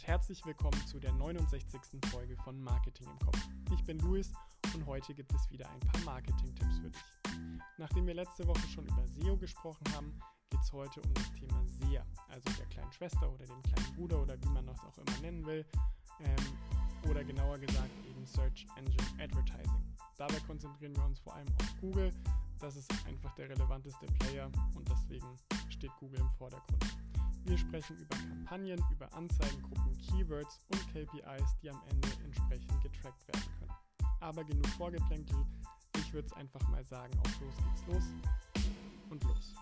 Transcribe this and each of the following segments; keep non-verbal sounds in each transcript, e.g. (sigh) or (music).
und herzlich willkommen zu der 69. Folge von Marketing im Kopf. Ich bin Luis und heute gibt es wieder ein paar Marketing-Tipps für dich. Nachdem wir letzte Woche schon über SEO gesprochen haben, geht es heute um das Thema SEA, also der kleinen Schwester oder dem kleinen Bruder oder wie man das auch immer nennen will, ähm, oder genauer gesagt eben Search Engine Advertising. Dabei konzentrieren wir uns vor allem auf Google. Das ist einfach der relevanteste Player und deswegen steht Google im Vordergrund. Wir sprechen über Kampagnen, über Anzeigengruppen, Keywords und KPIs, die am Ende entsprechend getrackt werden können. Aber genug Vorgeplänkel, ich würde es einfach mal sagen, auf los geht's los und los.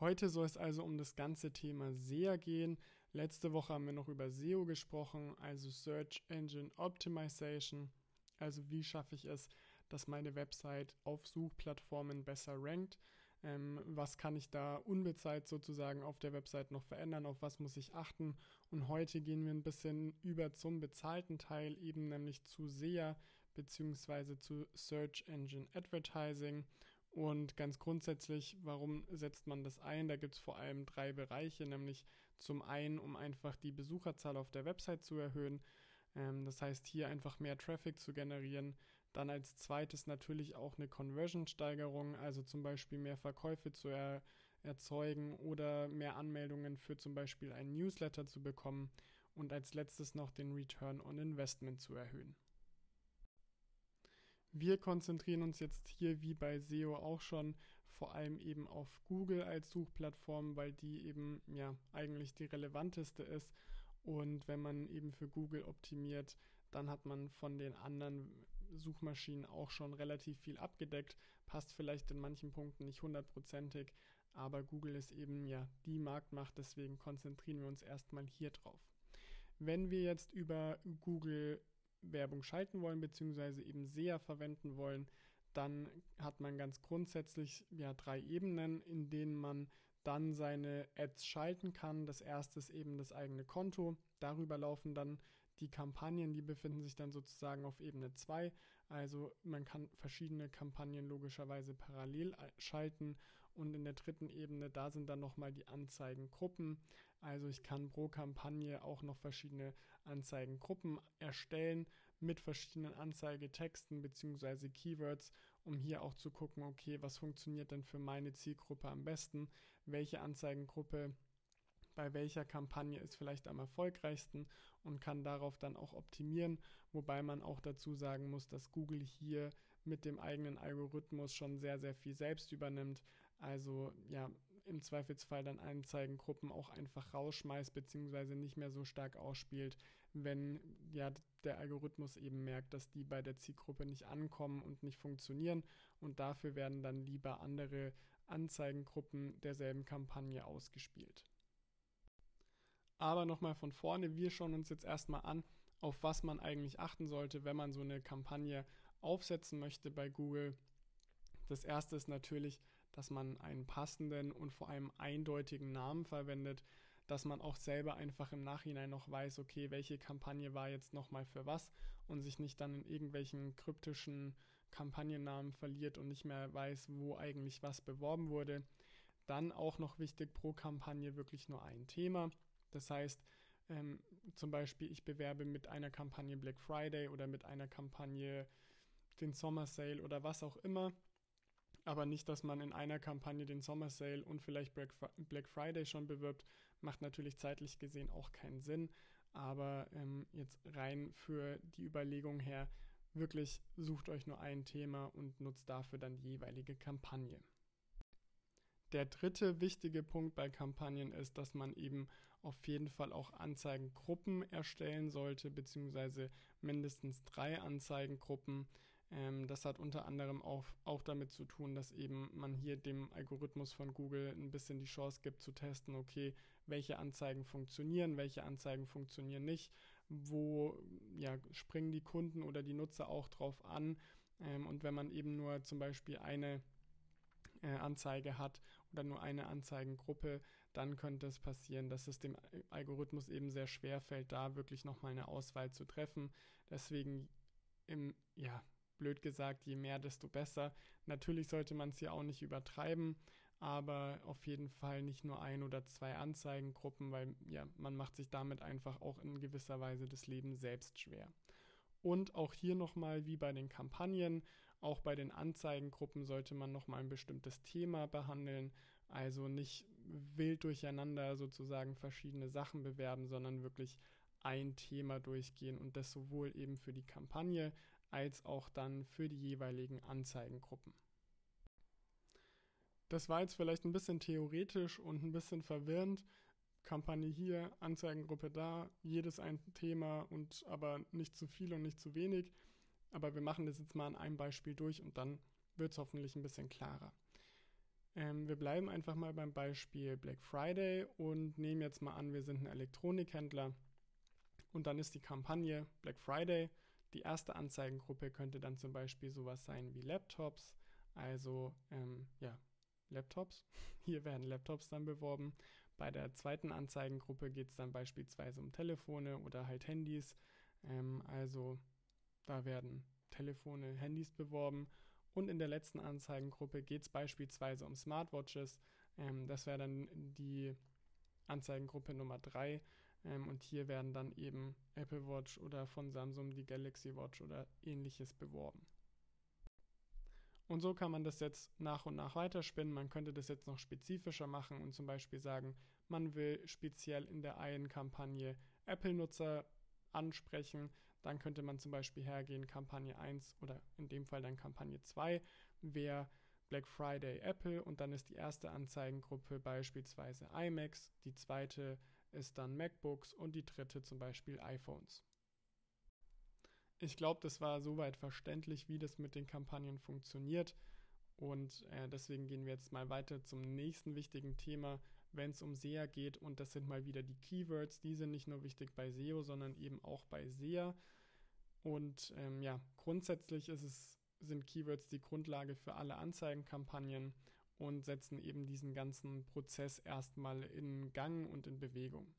Heute soll es also um das ganze Thema SEA gehen. Letzte Woche haben wir noch über SEO gesprochen, also Search Engine Optimization. Also wie schaffe ich es, dass meine Website auf Suchplattformen besser rankt. Ähm, was kann ich da unbezahlt sozusagen auf der Website noch verändern? Auf was muss ich achten? Und heute gehen wir ein bisschen über zum bezahlten Teil, eben nämlich zu SEA bzw. zu Search Engine Advertising. Und ganz grundsätzlich, warum setzt man das ein? Da gibt es vor allem drei Bereiche, nämlich zum einen, um einfach die Besucherzahl auf der Website zu erhöhen. Ähm, das heißt, hier einfach mehr Traffic zu generieren. Dann als zweites natürlich auch eine Conversion-Steigerung, also zum Beispiel mehr Verkäufe zu er erzeugen oder mehr Anmeldungen für zum Beispiel einen Newsletter zu bekommen und als letztes noch den Return on Investment zu erhöhen. Wir konzentrieren uns jetzt hier wie bei SEO auch schon vor allem eben auf Google als Suchplattform, weil die eben ja eigentlich die relevanteste ist und wenn man eben für Google optimiert, dann hat man von den anderen Suchmaschinen auch schon relativ viel abgedeckt, passt vielleicht in manchen Punkten nicht hundertprozentig, aber Google ist eben ja die Marktmacht, deswegen konzentrieren wir uns erstmal hier drauf. Wenn wir jetzt über Google Werbung schalten wollen, beziehungsweise eben SEA verwenden wollen, dann hat man ganz grundsätzlich ja drei Ebenen, in denen man dann seine Ads schalten kann. Das erste ist eben das eigene Konto. Darüber laufen dann die Kampagnen, die befinden sich dann sozusagen auf Ebene 2. Also man kann verschiedene Kampagnen logischerweise parallel schalten. Und in der dritten Ebene, da sind dann nochmal die Anzeigengruppen. Also ich kann pro Kampagne auch noch verschiedene Anzeigengruppen erstellen mit verschiedenen Anzeigetexten bzw. Keywords, um hier auch zu gucken, okay, was funktioniert denn für meine Zielgruppe am besten, welche Anzeigengruppe bei welcher Kampagne ist vielleicht am erfolgreichsten und kann darauf dann auch optimieren, wobei man auch dazu sagen muss, dass Google hier mit dem eigenen Algorithmus schon sehr, sehr viel selbst übernimmt. Also ja, im Zweifelsfall dann Anzeigengruppen auch einfach rausschmeißt bzw. nicht mehr so stark ausspielt, wenn ja der Algorithmus eben merkt, dass die bei der Zielgruppe nicht ankommen und nicht funktionieren und dafür werden dann lieber andere Anzeigengruppen derselben Kampagne ausgespielt. Aber nochmal von vorne, wir schauen uns jetzt erstmal an, auf was man eigentlich achten sollte, wenn man so eine Kampagne aufsetzen möchte bei Google. Das erste ist natürlich, dass man einen passenden und vor allem eindeutigen Namen verwendet, dass man auch selber einfach im Nachhinein noch weiß, okay, welche Kampagne war jetzt nochmal für was und sich nicht dann in irgendwelchen kryptischen Kampagnennamen verliert und nicht mehr weiß, wo eigentlich was beworben wurde. Dann auch noch wichtig pro Kampagne wirklich nur ein Thema. Das heißt, ähm, zum Beispiel, ich bewerbe mit einer Kampagne Black Friday oder mit einer Kampagne den Sommer Sale oder was auch immer. Aber nicht, dass man in einer Kampagne den Sommer Sale und vielleicht Black Friday schon bewirbt, macht natürlich zeitlich gesehen auch keinen Sinn. Aber ähm, jetzt rein für die Überlegung her, wirklich sucht euch nur ein Thema und nutzt dafür dann die jeweilige Kampagne. Der dritte wichtige Punkt bei Kampagnen ist, dass man eben auf jeden Fall auch Anzeigengruppen erstellen sollte, beziehungsweise mindestens drei Anzeigengruppen. Ähm, das hat unter anderem auch, auch damit zu tun, dass eben man hier dem Algorithmus von Google ein bisschen die Chance gibt zu testen, okay, welche Anzeigen funktionieren, welche Anzeigen funktionieren nicht, wo ja, springen die Kunden oder die Nutzer auch drauf an. Ähm, und wenn man eben nur zum Beispiel eine äh, Anzeige hat oder nur eine Anzeigengruppe, dann könnte es passieren, dass es dem Algorithmus eben sehr schwer fällt, da wirklich nochmal eine Auswahl zu treffen. Deswegen im, ja, blöd gesagt, je mehr, desto besser. Natürlich sollte man es hier auch nicht übertreiben, aber auf jeden Fall nicht nur ein oder zwei Anzeigengruppen, weil ja, man macht sich damit einfach auch in gewisser Weise das Leben selbst schwer. Und auch hier nochmal wie bei den Kampagnen, auch bei den Anzeigengruppen sollte man nochmal ein bestimmtes Thema behandeln, also nicht wild durcheinander sozusagen verschiedene Sachen bewerben, sondern wirklich ein Thema durchgehen und das sowohl eben für die Kampagne als auch dann für die jeweiligen Anzeigengruppen. Das war jetzt vielleicht ein bisschen theoretisch und ein bisschen verwirrend. Kampagne hier, Anzeigengruppe da, jedes ein Thema und aber nicht zu viel und nicht zu wenig. Aber wir machen das jetzt mal an einem Beispiel durch und dann wird es hoffentlich ein bisschen klarer. Ähm, wir bleiben einfach mal beim Beispiel Black Friday und nehmen jetzt mal an, wir sind ein Elektronikhändler und dann ist die Kampagne Black Friday. Die erste Anzeigengruppe könnte dann zum Beispiel sowas sein wie Laptops, also ähm, ja, Laptops. (laughs) Hier werden Laptops dann beworben. Bei der zweiten Anzeigengruppe geht es dann beispielsweise um Telefone oder halt Handys. Ähm, also da werden Telefone, Handys beworben. Und in der letzten Anzeigengruppe geht es beispielsweise um Smartwatches. Ähm, das wäre dann die Anzeigengruppe Nummer 3. Ähm, und hier werden dann eben Apple Watch oder von Samsung die Galaxy Watch oder ähnliches beworben. Und so kann man das jetzt nach und nach weiterspinnen. Man könnte das jetzt noch spezifischer machen und zum Beispiel sagen, man will speziell in der einen Kampagne Apple-Nutzer ansprechen. Dann könnte man zum Beispiel hergehen, Kampagne 1 oder in dem Fall dann Kampagne 2 wäre Black Friday Apple und dann ist die erste Anzeigengruppe beispielsweise iMacs, die zweite ist dann MacBooks und die dritte zum Beispiel iPhones. Ich glaube, das war soweit verständlich, wie das mit den Kampagnen funktioniert. Und äh, deswegen gehen wir jetzt mal weiter zum nächsten wichtigen Thema, wenn es um SEA geht. Und das sind mal wieder die Keywords. Die sind nicht nur wichtig bei SEO, sondern eben auch bei SEA. Und ähm, ja, grundsätzlich es, sind Keywords die Grundlage für alle Anzeigenkampagnen und setzen eben diesen ganzen Prozess erstmal in Gang und in Bewegung.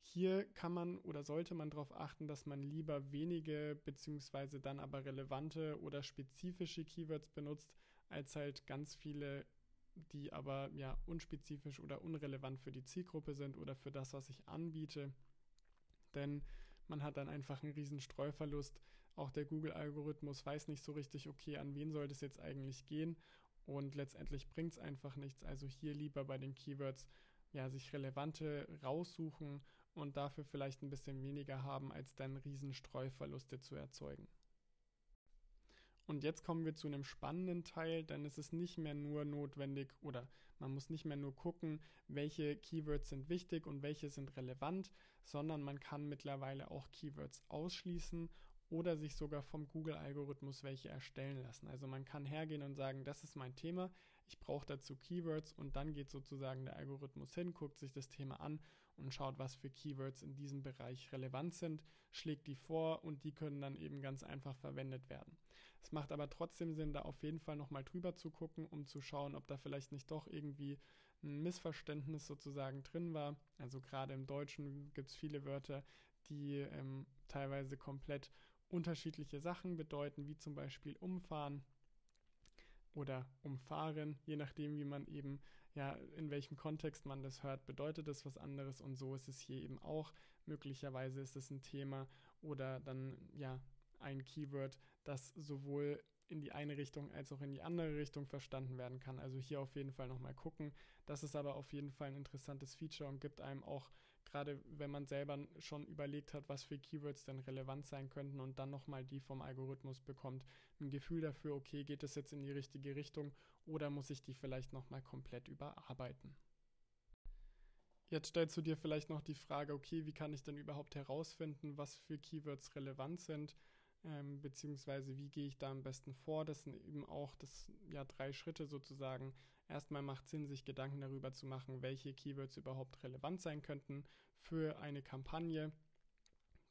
Hier kann man oder sollte man darauf achten, dass man lieber wenige bzw. dann aber relevante oder spezifische Keywords benutzt, als halt ganz viele, die aber ja unspezifisch oder unrelevant für die Zielgruppe sind oder für das, was ich anbiete. Denn man hat dann einfach einen riesen Streuverlust. Auch der Google-Algorithmus weiß nicht so richtig, okay, an wen soll das jetzt eigentlich gehen und letztendlich bringt es einfach nichts. Also hier lieber bei den Keywords ja, sich relevante raussuchen und dafür vielleicht ein bisschen weniger haben, als dann riesen Streuverluste zu erzeugen. Und jetzt kommen wir zu einem spannenden Teil, denn es ist nicht mehr nur notwendig oder man muss nicht mehr nur gucken, welche Keywords sind wichtig und welche sind relevant, sondern man kann mittlerweile auch Keywords ausschließen oder sich sogar vom Google-Algorithmus welche erstellen lassen. Also man kann hergehen und sagen, das ist mein Thema, ich brauche dazu Keywords und dann geht sozusagen der Algorithmus hin, guckt sich das Thema an und schaut, was für Keywords in diesem Bereich relevant sind, schlägt die vor und die können dann eben ganz einfach verwendet werden. Es macht aber trotzdem Sinn, da auf jeden Fall nochmal drüber zu gucken, um zu schauen, ob da vielleicht nicht doch irgendwie ein Missverständnis sozusagen drin war. Also gerade im Deutschen gibt es viele Wörter, die ähm, teilweise komplett unterschiedliche Sachen bedeuten, wie zum Beispiel umfahren oder umfahren, je nachdem, wie man eben, ja, in welchem Kontext man das hört, bedeutet das was anderes und so ist es hier eben auch. Möglicherweise ist es ein Thema oder dann, ja, ein Keyword, das sowohl in die eine Richtung als auch in die andere Richtung verstanden werden kann. Also hier auf jeden Fall nochmal gucken. Das ist aber auf jeden Fall ein interessantes Feature und gibt einem auch gerade wenn man selber schon überlegt hat, was für Keywords denn relevant sein könnten und dann nochmal die vom Algorithmus bekommt, ein Gefühl dafür, okay, geht es jetzt in die richtige Richtung oder muss ich die vielleicht nochmal komplett überarbeiten. Jetzt stellst du dir vielleicht noch die Frage, okay, wie kann ich denn überhaupt herausfinden, was für Keywords relevant sind? Ähm, beziehungsweise wie gehe ich da am besten vor. Das sind eben auch das, ja, drei Schritte sozusagen. Erstmal macht Sinn, sich Gedanken darüber zu machen, welche Keywords überhaupt relevant sein könnten für eine Kampagne.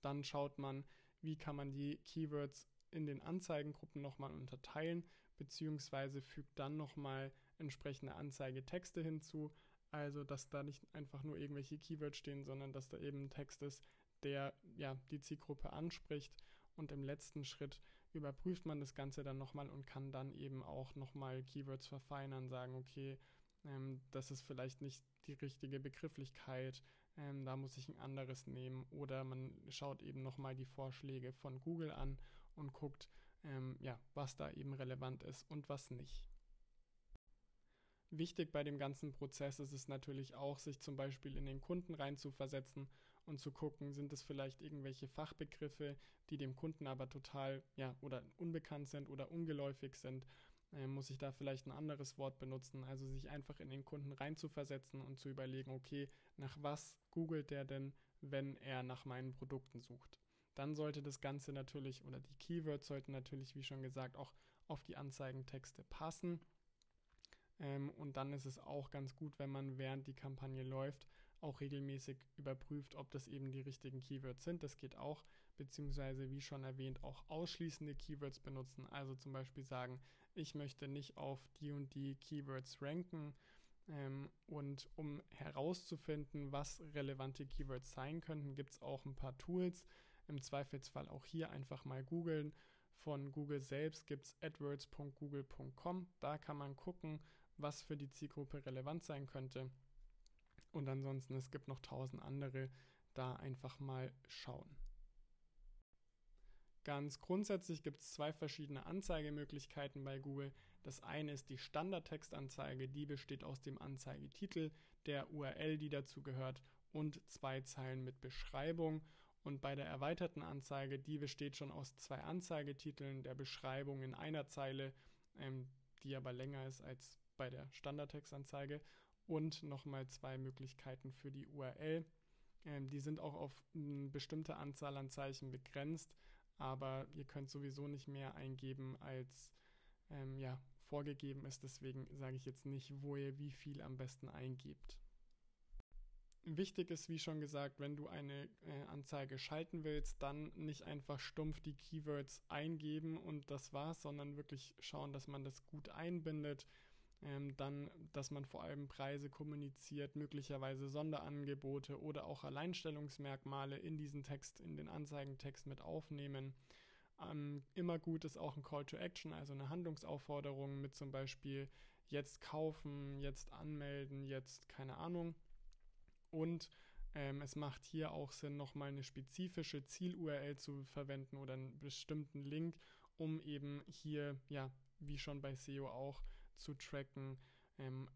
Dann schaut man, wie kann man die Keywords in den Anzeigengruppen nochmal unterteilen, beziehungsweise fügt dann nochmal entsprechende Anzeigetexte hinzu. Also, dass da nicht einfach nur irgendwelche Keywords stehen, sondern dass da eben ein Text ist, der ja die Zielgruppe anspricht und im letzten Schritt überprüft man das Ganze dann nochmal und kann dann eben auch nochmal Keywords verfeinern, sagen, okay, ähm, das ist vielleicht nicht die richtige Begrifflichkeit, ähm, da muss ich ein anderes nehmen. Oder man schaut eben nochmal die Vorschläge von Google an und guckt, ähm, ja, was da eben relevant ist und was nicht. Wichtig bei dem ganzen Prozess ist es natürlich auch, sich zum Beispiel in den Kunden reinzuversetzen und zu gucken, sind es vielleicht irgendwelche Fachbegriffe, die dem Kunden aber total, ja, oder unbekannt sind oder ungeläufig sind. Äh, muss ich da vielleicht ein anderes Wort benutzen? Also sich einfach in den Kunden reinzuversetzen und zu überlegen, okay, nach was googelt der denn, wenn er nach meinen Produkten sucht? Dann sollte das Ganze natürlich oder die Keywords sollten natürlich, wie schon gesagt, auch auf die Anzeigentexte passen. Ähm, und dann ist es auch ganz gut, wenn man während die Kampagne läuft, auch regelmäßig überprüft, ob das eben die richtigen Keywords sind. Das geht auch, beziehungsweise wie schon erwähnt, auch ausschließende Keywords benutzen. Also zum Beispiel sagen, ich möchte nicht auf die und die Keywords ranken. Ähm, und um herauszufinden, was relevante Keywords sein könnten, gibt es auch ein paar Tools. Im Zweifelsfall auch hier einfach mal googeln. Von Google selbst gibt es adwords.google.com. Da kann man gucken, was für die Zielgruppe relevant sein könnte. Und ansonsten, es gibt noch tausend andere, da einfach mal schauen. Ganz grundsätzlich gibt es zwei verschiedene Anzeigemöglichkeiten bei Google. Das eine ist die Standardtextanzeige, die besteht aus dem Anzeigetitel, der URL, die dazu gehört und zwei Zeilen mit Beschreibung. Und bei der erweiterten Anzeige, die besteht schon aus zwei Anzeigetiteln, der Beschreibung in einer Zeile, ähm, die aber länger ist als bei der Standardtextanzeige und nochmal zwei Möglichkeiten für die URL. Ähm, die sind auch auf eine bestimmte Anzahl an Zeichen begrenzt, aber ihr könnt sowieso nicht mehr eingeben, als ähm, ja, vorgegeben ist. Deswegen sage ich jetzt nicht, wo ihr wie viel am besten eingebt. Wichtig ist, wie schon gesagt, wenn du eine äh, Anzeige schalten willst, dann nicht einfach stumpf die Keywords eingeben und das war's, sondern wirklich schauen, dass man das gut einbindet, ähm, dann, dass man vor allem Preise kommuniziert, möglicherweise Sonderangebote oder auch Alleinstellungsmerkmale in diesen Text, in den Anzeigentext mit aufnehmen. Ähm, immer gut ist auch ein Call to Action, also eine Handlungsaufforderung mit zum Beispiel jetzt kaufen, jetzt anmelden, jetzt keine Ahnung. Und ähm, es macht hier auch Sinn, nochmal eine spezifische Ziel-URL zu verwenden oder einen bestimmten Link, um eben hier, ja, wie schon bei SEO auch, zu tracken, ähm,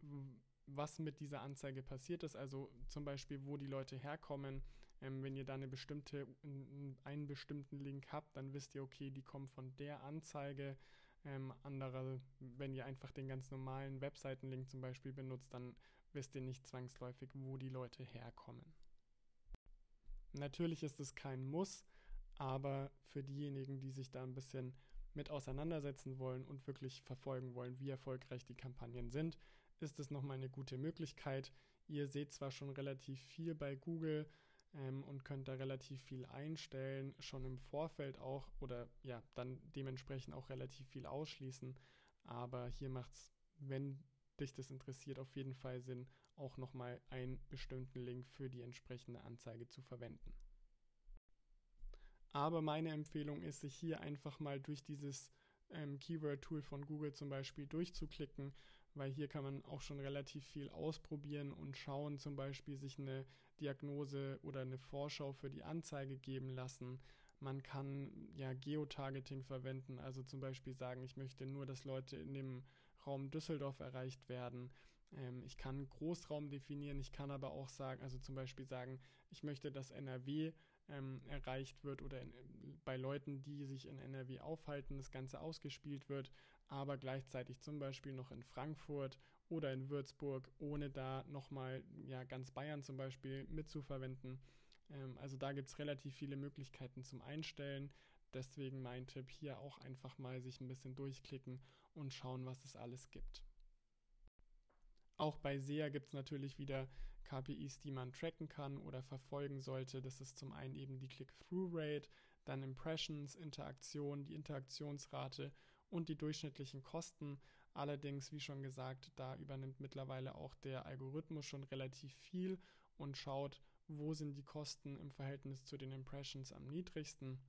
was mit dieser Anzeige passiert ist. Also zum Beispiel, wo die Leute herkommen. Ähm, wenn ihr da eine bestimmte, einen bestimmten Link habt, dann wisst ihr, okay, die kommen von der Anzeige. Ähm, andere, wenn ihr einfach den ganz normalen Webseitenlink zum Beispiel benutzt, dann wisst ihr nicht zwangsläufig, wo die Leute herkommen. Natürlich ist es kein Muss, aber für diejenigen, die sich da ein bisschen mit auseinandersetzen wollen und wirklich verfolgen wollen, wie erfolgreich die Kampagnen sind, ist es nochmal eine gute Möglichkeit. Ihr seht zwar schon relativ viel bei Google ähm, und könnt da relativ viel einstellen, schon im Vorfeld auch oder ja, dann dementsprechend auch relativ viel ausschließen, aber hier macht es, wenn dich das interessiert, auf jeden Fall Sinn, auch nochmal einen bestimmten Link für die entsprechende Anzeige zu verwenden. Aber meine Empfehlung ist, sich hier einfach mal durch dieses ähm, Keyword-Tool von Google zum Beispiel durchzuklicken, weil hier kann man auch schon relativ viel ausprobieren und schauen, zum Beispiel sich eine Diagnose oder eine Vorschau für die Anzeige geben lassen. Man kann ja Geotargeting verwenden, also zum Beispiel sagen, ich möchte nur, dass Leute in dem Raum Düsseldorf erreicht werden. Ähm, ich kann Großraum definieren, ich kann aber auch sagen, also zum Beispiel sagen, ich möchte, dass NRW ähm, erreicht wird oder in, bei Leuten, die sich in NRW aufhalten, das Ganze ausgespielt wird, aber gleichzeitig zum Beispiel noch in Frankfurt oder in Würzburg, ohne da nochmal ja, ganz Bayern zum Beispiel mitzuverwenden. Ähm, also da gibt es relativ viele Möglichkeiten zum Einstellen. Deswegen mein Tipp hier auch einfach mal sich ein bisschen durchklicken und schauen, was es alles gibt. Auch bei SEA gibt es natürlich wieder KPIs, die man tracken kann oder verfolgen sollte. Das ist zum einen eben die Click-Through-Rate, dann Impressions, Interaktion, die Interaktionsrate und die durchschnittlichen Kosten. Allerdings, wie schon gesagt, da übernimmt mittlerweile auch der Algorithmus schon relativ viel und schaut, wo sind die Kosten im Verhältnis zu den Impressions am niedrigsten.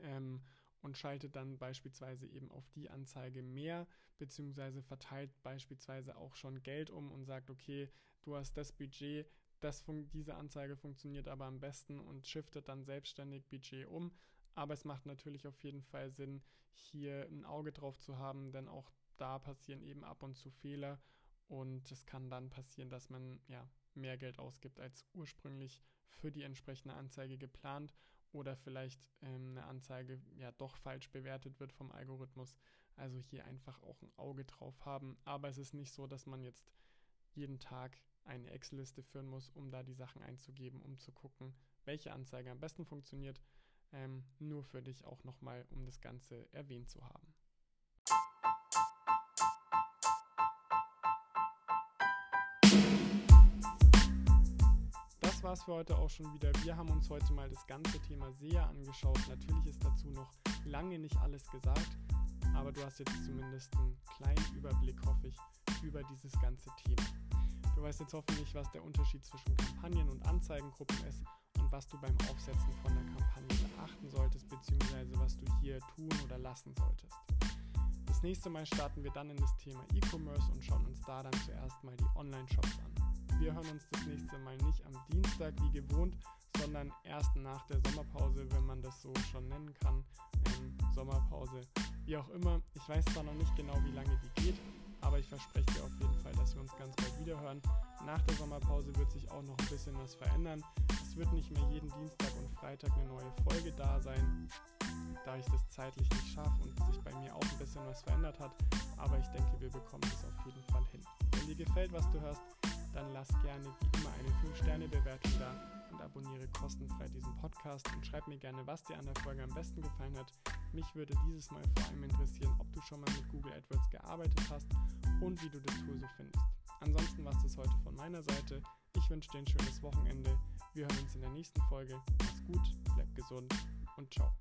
Ähm, und schaltet dann beispielsweise eben auf die Anzeige mehr, beziehungsweise verteilt beispielsweise auch schon Geld um und sagt, okay, du hast das Budget, das diese Anzeige funktioniert aber am besten und shiftet dann selbstständig Budget um. Aber es macht natürlich auf jeden Fall Sinn, hier ein Auge drauf zu haben, denn auch da passieren eben ab und zu Fehler und es kann dann passieren, dass man ja mehr Geld ausgibt als ursprünglich für die entsprechende Anzeige geplant oder vielleicht ähm, eine Anzeige ja doch falsch bewertet wird vom Algorithmus. Also hier einfach auch ein Auge drauf haben. Aber es ist nicht so, dass man jetzt jeden Tag eine Excel-Liste führen muss, um da die Sachen einzugeben, um zu gucken, welche Anzeige am besten funktioniert. Ähm, nur für dich auch nochmal, um das Ganze erwähnt zu haben. War's für heute auch schon wieder. Wir haben uns heute mal das ganze Thema SEA angeschaut. Natürlich ist dazu noch lange nicht alles gesagt, aber du hast jetzt zumindest einen kleinen Überblick, hoffe ich, über dieses ganze Thema. Du weißt jetzt hoffentlich, was der Unterschied zwischen Kampagnen und Anzeigengruppen ist und was du beim Aufsetzen von der Kampagne beachten solltest, beziehungsweise was du hier tun oder lassen solltest. Das nächste Mal starten wir dann in das Thema E-Commerce und schauen uns da dann zuerst mal die Online-Shops an. Wir hören uns das nächste Mal nicht am Dienstag wie gewohnt, sondern erst nach der Sommerpause, wenn man das so schon nennen kann. Ähm, Sommerpause, wie auch immer. Ich weiß zwar noch nicht genau, wie lange die geht, aber ich verspreche dir auf jeden Fall, dass wir uns ganz bald wiederhören. Nach der Sommerpause wird sich auch noch ein bisschen was verändern. Es wird nicht mehr jeden Dienstag und Freitag eine neue Folge da sein, da ich das zeitlich nicht schaffe und sich bei mir auch ein bisschen was verändert hat. Aber ich denke, wir bekommen das auf jeden Fall hin. Wenn dir gefällt, was du hörst, dann lass gerne wie immer eine 5-Sterne-Bewertung da und abonniere kostenfrei diesen Podcast und schreib mir gerne, was dir an der Folge am besten gefallen hat. Mich würde dieses Mal vor allem interessieren, ob du schon mal mit Google AdWords gearbeitet hast und wie du das Tool so findest. Ansonsten war es das heute von meiner Seite. Ich wünsche dir ein schönes Wochenende. Wir hören uns in der nächsten Folge. Mach's gut, bleib gesund und ciao.